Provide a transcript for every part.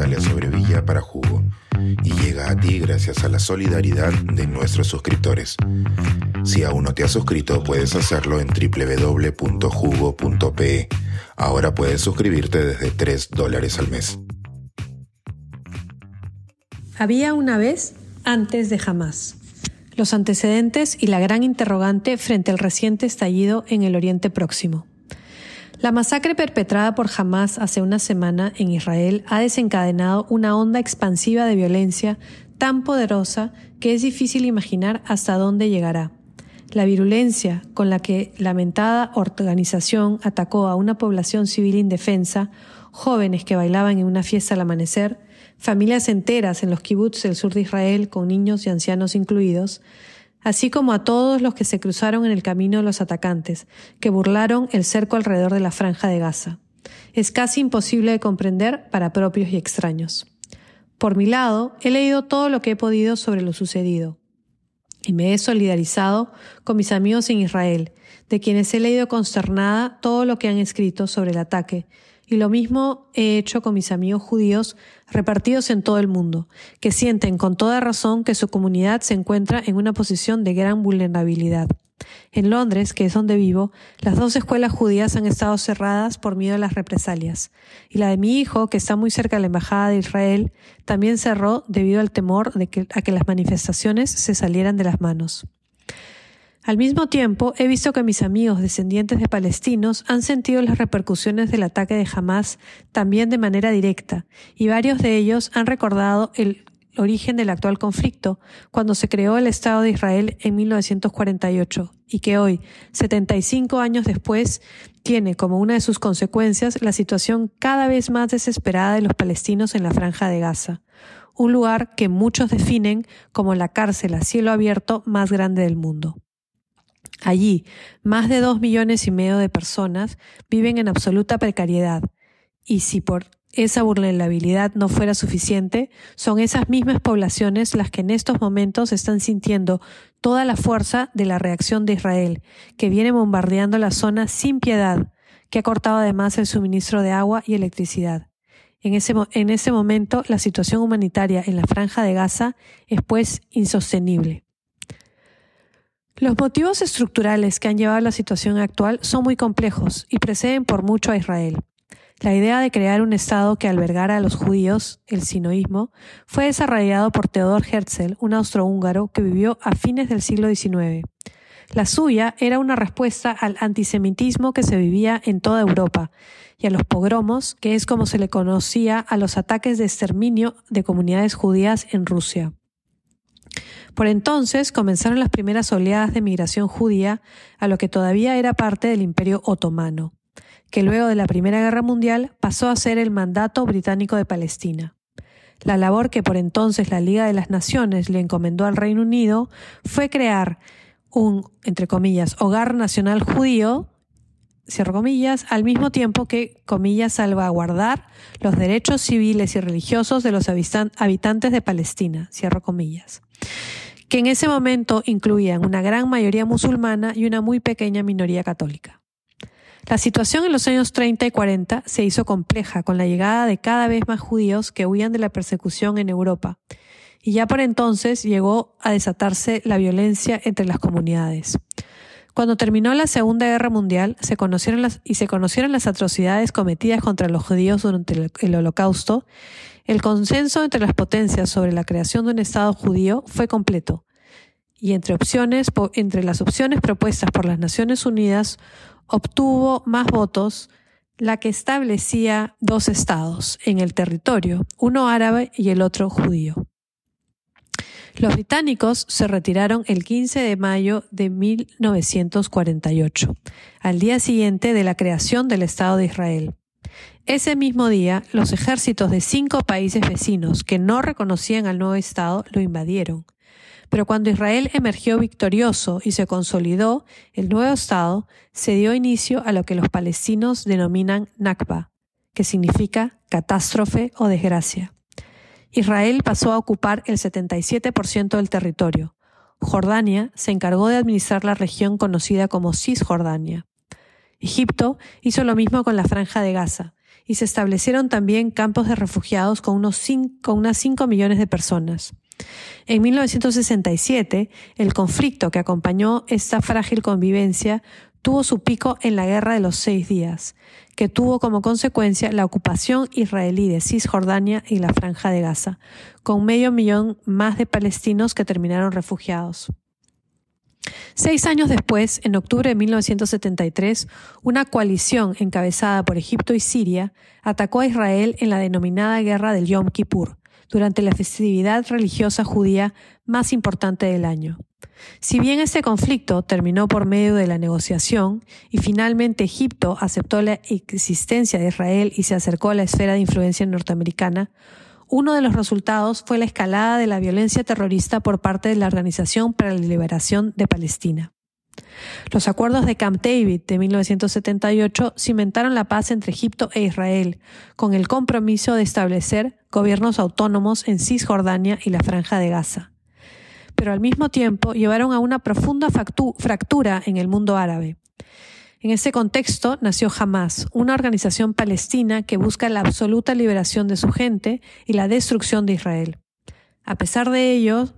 Natalia Sobrevilla para Jugo y llega a ti gracias a la solidaridad de nuestros suscriptores. Si aún no te has suscrito, puedes hacerlo en www.jugo.pe. Ahora puedes suscribirte desde 3 dólares al mes. Había una vez antes de jamás. Los antecedentes y la gran interrogante frente al reciente estallido en el Oriente Próximo. La masacre perpetrada por Hamas hace una semana en Israel ha desencadenado una onda expansiva de violencia tan poderosa que es difícil imaginar hasta dónde llegará. La virulencia con la que lamentada organización atacó a una población civil indefensa, jóvenes que bailaban en una fiesta al amanecer, familias enteras en los kibbutz del sur de Israel con niños y ancianos incluidos, así como a todos los que se cruzaron en el camino de los atacantes, que burlaron el cerco alrededor de la franja de Gaza. Es casi imposible de comprender para propios y extraños. Por mi lado, he leído todo lo que he podido sobre lo sucedido, y me he solidarizado con mis amigos en Israel, de quienes he leído consternada todo lo que han escrito sobre el ataque, y lo mismo he hecho con mis amigos judíos repartidos en todo el mundo, que sienten con toda razón que su comunidad se encuentra en una posición de gran vulnerabilidad. En Londres, que es donde vivo, las dos escuelas judías han estado cerradas por miedo a las represalias, y la de mi hijo, que está muy cerca de la Embajada de Israel, también cerró debido al temor de que, a que las manifestaciones se salieran de las manos. Al mismo tiempo, he visto que mis amigos descendientes de palestinos han sentido las repercusiones del ataque de Hamas también de manera directa, y varios de ellos han recordado el origen del actual conflicto, cuando se creó el Estado de Israel en 1948, y que hoy, 75 años después, tiene como una de sus consecuencias la situación cada vez más desesperada de los palestinos en la franja de Gaza, un lugar que muchos definen como la cárcel a cielo abierto más grande del mundo. Allí, más de dos millones y medio de personas viven en absoluta precariedad, y si por esa vulnerabilidad no fuera suficiente, son esas mismas poblaciones las que en estos momentos están sintiendo toda la fuerza de la reacción de Israel, que viene bombardeando la zona sin piedad, que ha cortado además el suministro de agua y electricidad. En ese, en ese momento, la situación humanitaria en la franja de Gaza es pues insostenible. Los motivos estructurales que han llevado a la situación actual son muy complejos y preceden por mucho a Israel. La idea de crear un Estado que albergara a los judíos, el sinoísmo, fue desarrollado por Theodor Herzl, un austrohúngaro que vivió a fines del siglo XIX. La suya era una respuesta al antisemitismo que se vivía en toda Europa y a los pogromos, que es como se le conocía a los ataques de exterminio de comunidades judías en Rusia. Por entonces comenzaron las primeras oleadas de migración judía a lo que todavía era parte del Imperio Otomano, que luego de la Primera Guerra Mundial pasó a ser el mandato británico de Palestina. La labor que por entonces la Liga de las Naciones le encomendó al Reino Unido fue crear un, entre comillas, hogar nacional judío, cierro comillas, al mismo tiempo que, comillas, salvaguardar los derechos civiles y religiosos de los habitantes de Palestina, cierro comillas que en ese momento incluían una gran mayoría musulmana y una muy pequeña minoría católica. La situación en los años 30 y 40 se hizo compleja con la llegada de cada vez más judíos que huían de la persecución en Europa, y ya por entonces llegó a desatarse la violencia entre las comunidades. Cuando terminó la Segunda Guerra Mundial se conocieron las, y se conocieron las atrocidades cometidas contra los judíos durante el, el Holocausto, el consenso entre las potencias sobre la creación de un Estado judío fue completo, y entre, opciones, entre las opciones propuestas por las Naciones Unidas obtuvo más votos la que establecía dos estados en el territorio, uno árabe y el otro judío. Los británicos se retiraron el 15 de mayo de 1948, al día siguiente de la creación del Estado de Israel. Ese mismo día, los ejércitos de cinco países vecinos que no reconocían al nuevo Estado lo invadieron. Pero cuando Israel emergió victorioso y se consolidó, el nuevo Estado se dio inicio a lo que los palestinos denominan Nakba, que significa catástrofe o desgracia. Israel pasó a ocupar el 77% del territorio. Jordania se encargó de administrar la región conocida como Cisjordania. Egipto hizo lo mismo con la franja de Gaza, y se establecieron también campos de refugiados con, unos con unas 5 millones de personas. En 1967, el conflicto que acompañó esta frágil convivencia tuvo su pico en la Guerra de los Seis Días, que tuvo como consecuencia la ocupación israelí de Cisjordania y la Franja de Gaza, con medio millón más de palestinos que terminaron refugiados. Seis años después, en octubre de 1973, una coalición encabezada por Egipto y Siria atacó a Israel en la denominada Guerra del Yom Kippur, durante la festividad religiosa judía más importante del año. Si bien este conflicto terminó por medio de la negociación y finalmente Egipto aceptó la existencia de Israel y se acercó a la esfera de influencia norteamericana, uno de los resultados fue la escalada de la violencia terrorista por parte de la Organización para la Liberación de Palestina. Los acuerdos de Camp David de 1978 cimentaron la paz entre Egipto e Israel, con el compromiso de establecer gobiernos autónomos en Cisjordania y la Franja de Gaza. Pero al mismo tiempo llevaron a una profunda fractura en el mundo árabe. En ese contexto nació Hamas, una organización palestina que busca la absoluta liberación de su gente y la destrucción de Israel. A pesar de ello,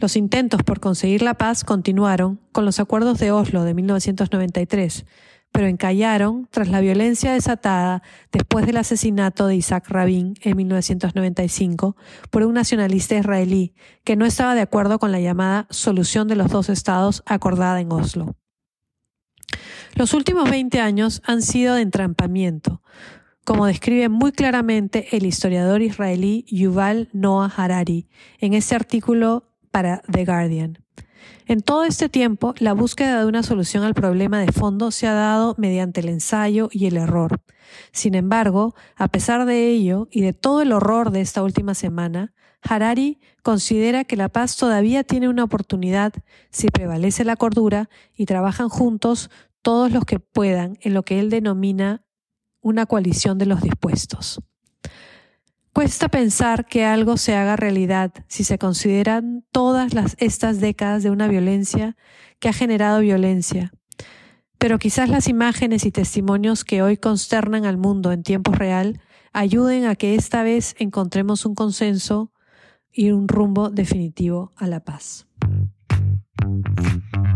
los intentos por conseguir la paz continuaron con los acuerdos de Oslo de 1993, pero encallaron tras la violencia desatada después del asesinato de Isaac Rabin en 1995 por un nacionalista israelí que no estaba de acuerdo con la llamada solución de los dos estados acordada en Oslo. Los últimos 20 años han sido de entrampamiento, como describe muy claramente el historiador israelí Yuval Noah Harari en este artículo para The Guardian. En todo este tiempo, la búsqueda de una solución al problema de fondo se ha dado mediante el ensayo y el error. Sin embargo, a pesar de ello y de todo el horror de esta última semana, Harari considera que la paz todavía tiene una oportunidad si prevalece la cordura y trabajan juntos todos los que puedan en lo que él denomina una coalición de los dispuestos. Cuesta pensar que algo se haga realidad si se consideran todas estas décadas de una violencia que ha generado violencia. Pero quizás las imágenes y testimonios que hoy consternan al mundo en tiempo real ayuden a que esta vez encontremos un consenso y un rumbo definitivo a la paz.